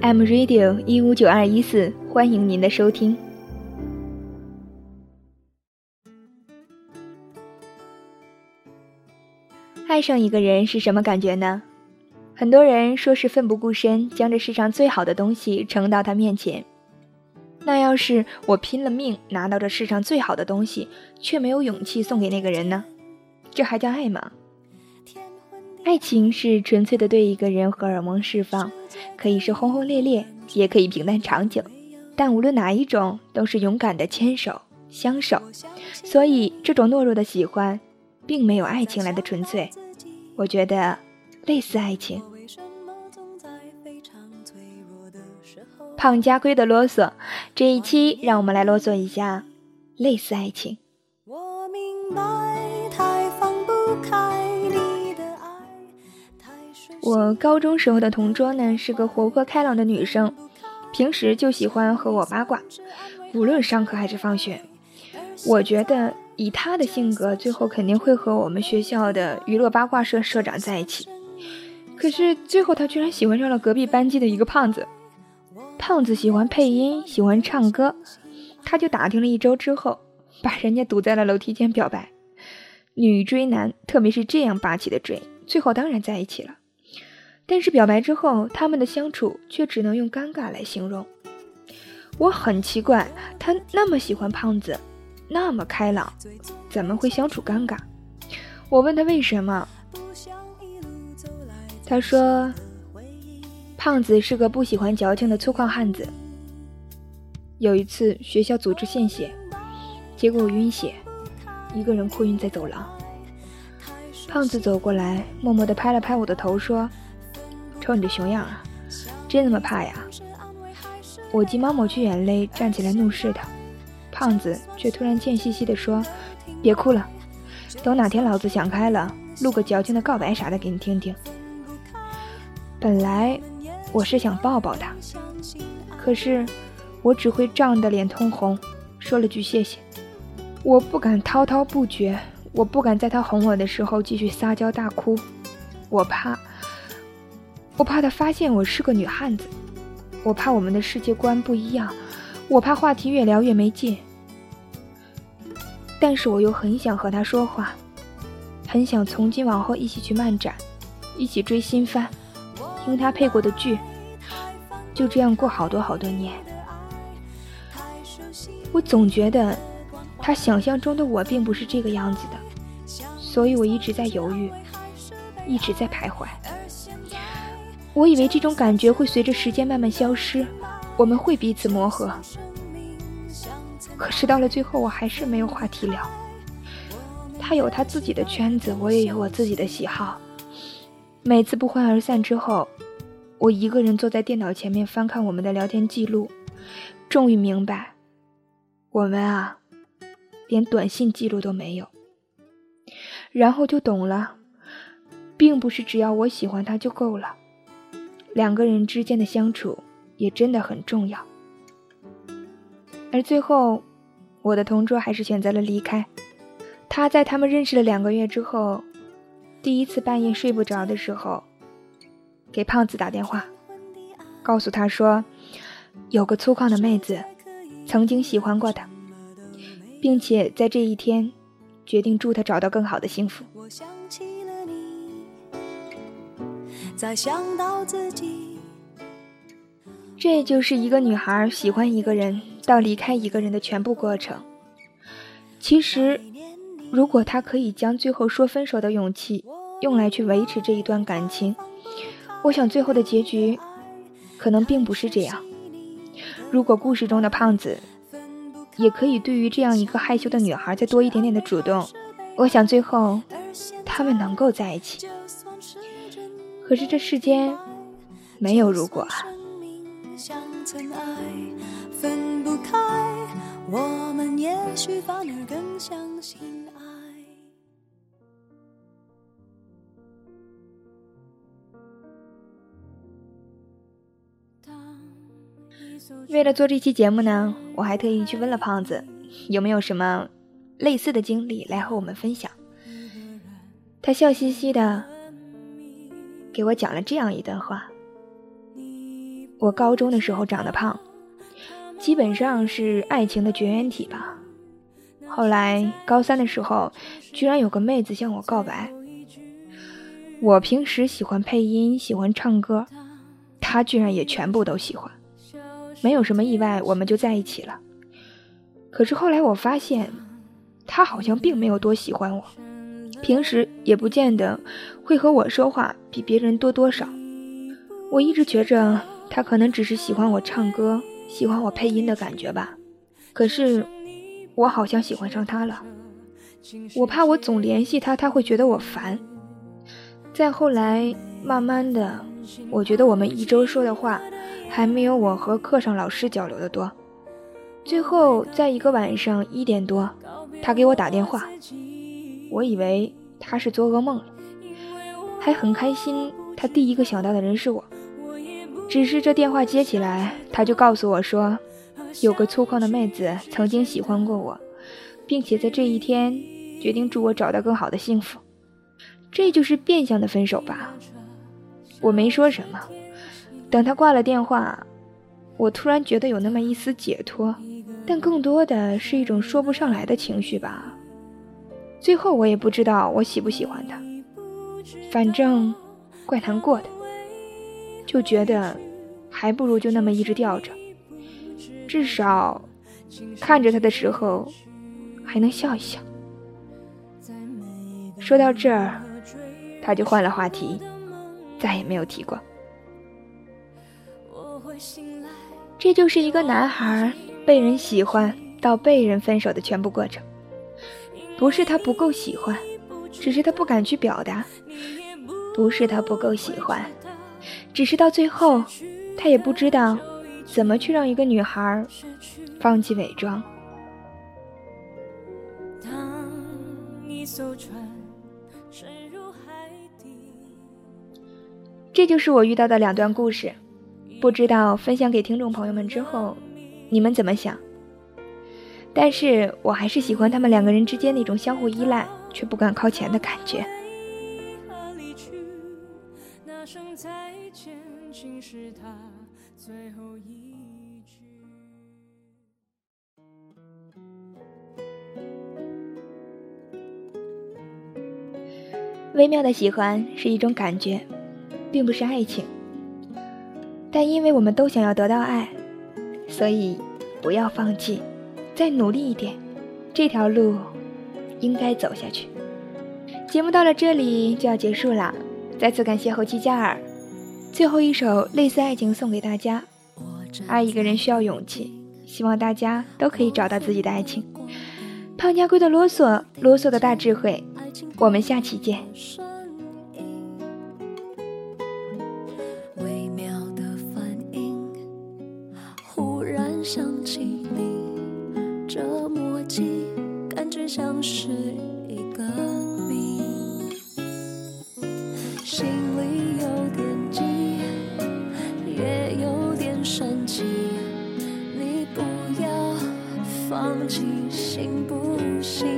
M Radio 一五九二一四，欢迎您的收听。爱上一个人是什么感觉呢？很多人说是奋不顾身，将这世上最好的东西呈到他面前。那要是我拼了命拿到这世上最好的东西，却没有勇气送给那个人呢？这还叫爱吗？爱情是纯粹的对一个人荷尔蒙释放，可以是轰轰烈烈，也可以平淡长久。但无论哪一种，都是勇敢的牵手相守。所以这种懦弱的喜欢，并没有爱情来的纯粹。我觉得类似爱情。胖家规的啰嗦，这一期让我们来啰嗦一下类似爱情。我明白高中时候的同桌呢是个活泼开朗的女生，平时就喜欢和我八卦，无论上课还是放学。我觉得以她的性格，最后肯定会和我们学校的娱乐八卦社社长在一起。可是最后她居然喜欢上了隔壁班级的一个胖子。胖子喜欢配音，喜欢唱歌，他就打听了一周之后，把人家堵在了楼梯间表白。女追男，特别是这样霸气的追，最后当然在一起了。但是表白之后，他们的相处却只能用尴尬来形容。我很奇怪，他那么喜欢胖子，那么开朗，怎么会相处尴尬？我问他为什么，他说。胖子是个不喜欢矫情的粗犷汉子。有一次学校组织献血，结果我晕血，一个人哭晕在走廊。胖子走过来，默默地拍了拍我的头，说：“瞅你这熊样啊，真那么怕呀？”我急忙抹去眼泪，站起来怒视他。胖子却突然贱兮兮地说：“别哭了，等哪天老子想开了，录个矫情的告白啥的给你听听。”本来。我是想抱抱他，可是我只会涨得脸通红，说了句谢谢。我不敢滔滔不绝，我不敢在他哄我的时候继续撒娇大哭，我怕，我怕他发现我是个女汉子，我怕我们的世界观不一样，我怕话题越聊越没劲。但是我又很想和他说话，很想从今往后一起去漫展，一起追新番。听他配过的剧，就这样过好多好多年。我总觉得他想象中的我并不是这个样子的，所以我一直在犹豫，一直在徘徊。我以为这种感觉会随着时间慢慢消失，我们会彼此磨合。可是到了最后，我还是没有话题聊。他有他自己的圈子，我也有我自己的喜好。每次不欢而散之后，我一个人坐在电脑前面翻看我们的聊天记录，终于明白，我们啊，连短信记录都没有。然后就懂了，并不是只要我喜欢他就够了，两个人之间的相处也真的很重要。而最后，我的同桌还是选择了离开。他在他们认识了两个月之后。第一次半夜睡不着的时候，给胖子打电话，告诉他说，有个粗犷的妹子曾经喜欢过他，并且在这一天决定祝他找到更好的幸福。再想到自己这就是一个女孩喜欢一个人到离开一个人的全部过程。其实。如果他可以将最后说分手的勇气用来去维持这一段感情，我想最后的结局可能并不是这样。如果故事中的胖子也可以对于这样一个害羞的女孩再多一点点的主动，我想最后他们能够在一起。可是这世间没有如果啊。为了做这期节目呢，我还特意去问了胖子，有没有什么类似的经历来和我们分享。他笑嘻嘻的给我讲了这样一段话：我高中的时候长得胖，基本上是爱情的绝缘体吧。后来高三的时候，居然有个妹子向我告白。我平时喜欢配音，喜欢唱歌，她居然也全部都喜欢。没有什么意外，我们就在一起了。可是后来我发现，她好像并没有多喜欢我，平时也不见得会和我说话比别人多多少。我一直觉着他可能只是喜欢我唱歌，喜欢我配音的感觉吧。可是我好像喜欢上他了。我怕我总联系他，他会觉得我烦。再后来，慢慢的，我觉得我们一周说的话。还没有我和课上老师交流的多。最后，在一个晚上一点多，他给我打电话，我以为他是做噩梦了，还很开心。他第一个想到的人是我，只是这电话接起来，他就告诉我说，有个粗犷的妹子曾经喜欢过我，并且在这一天决定祝我找到更好的幸福。这就是变相的分手吧？我没说什么。等他挂了电话，我突然觉得有那么一丝解脱，但更多的是一种说不上来的情绪吧。最后我也不知道我喜不喜欢他，反正怪难过的，就觉得还不如就那么一直吊着，至少看着他的时候还能笑一笑。说到这儿，他就换了话题，再也没有提过。这就是一个男孩被人喜欢到被人分手的全部过程，不是他不够喜欢，只是他不敢去表达；不是他不够喜欢，只是到最后，他也不知道怎么去让一个女孩放弃伪装。这就是我遇到的两段故事。不知道分享给听众朋友们之后，你们怎么想？但是我还是喜欢他们两个人之间那种相互依赖却不敢靠前的感觉。微妙的喜欢是一种感觉，并不是爱情。但因为我们都想要得到爱，所以不要放弃，再努力一点，这条路应该走下去。节目到了这里就要结束了，再次感谢后期加尔。最后一首类似爱情送给大家，爱一个人需要勇气，希望大家都可以找到自己的爱情。胖家龟的啰嗦，啰嗦的大智慧，我们下期见。像是一个谜，心里有点急，也有点生气。你不要放弃，行不行？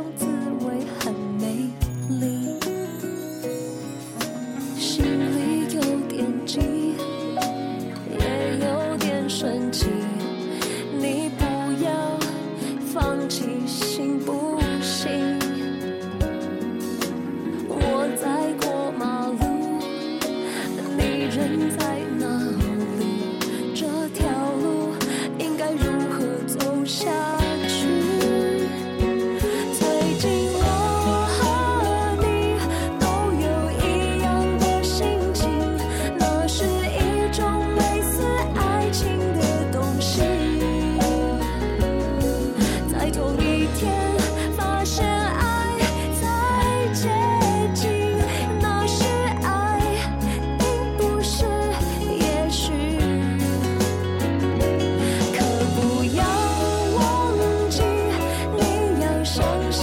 种子。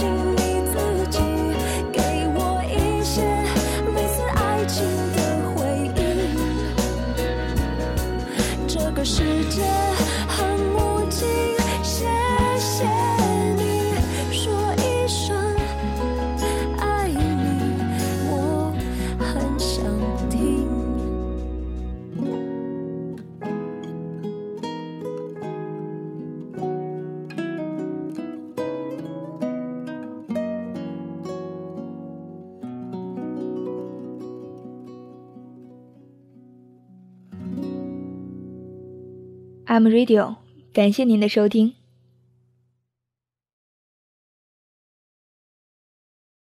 You. I'm Radio，感谢您的收听。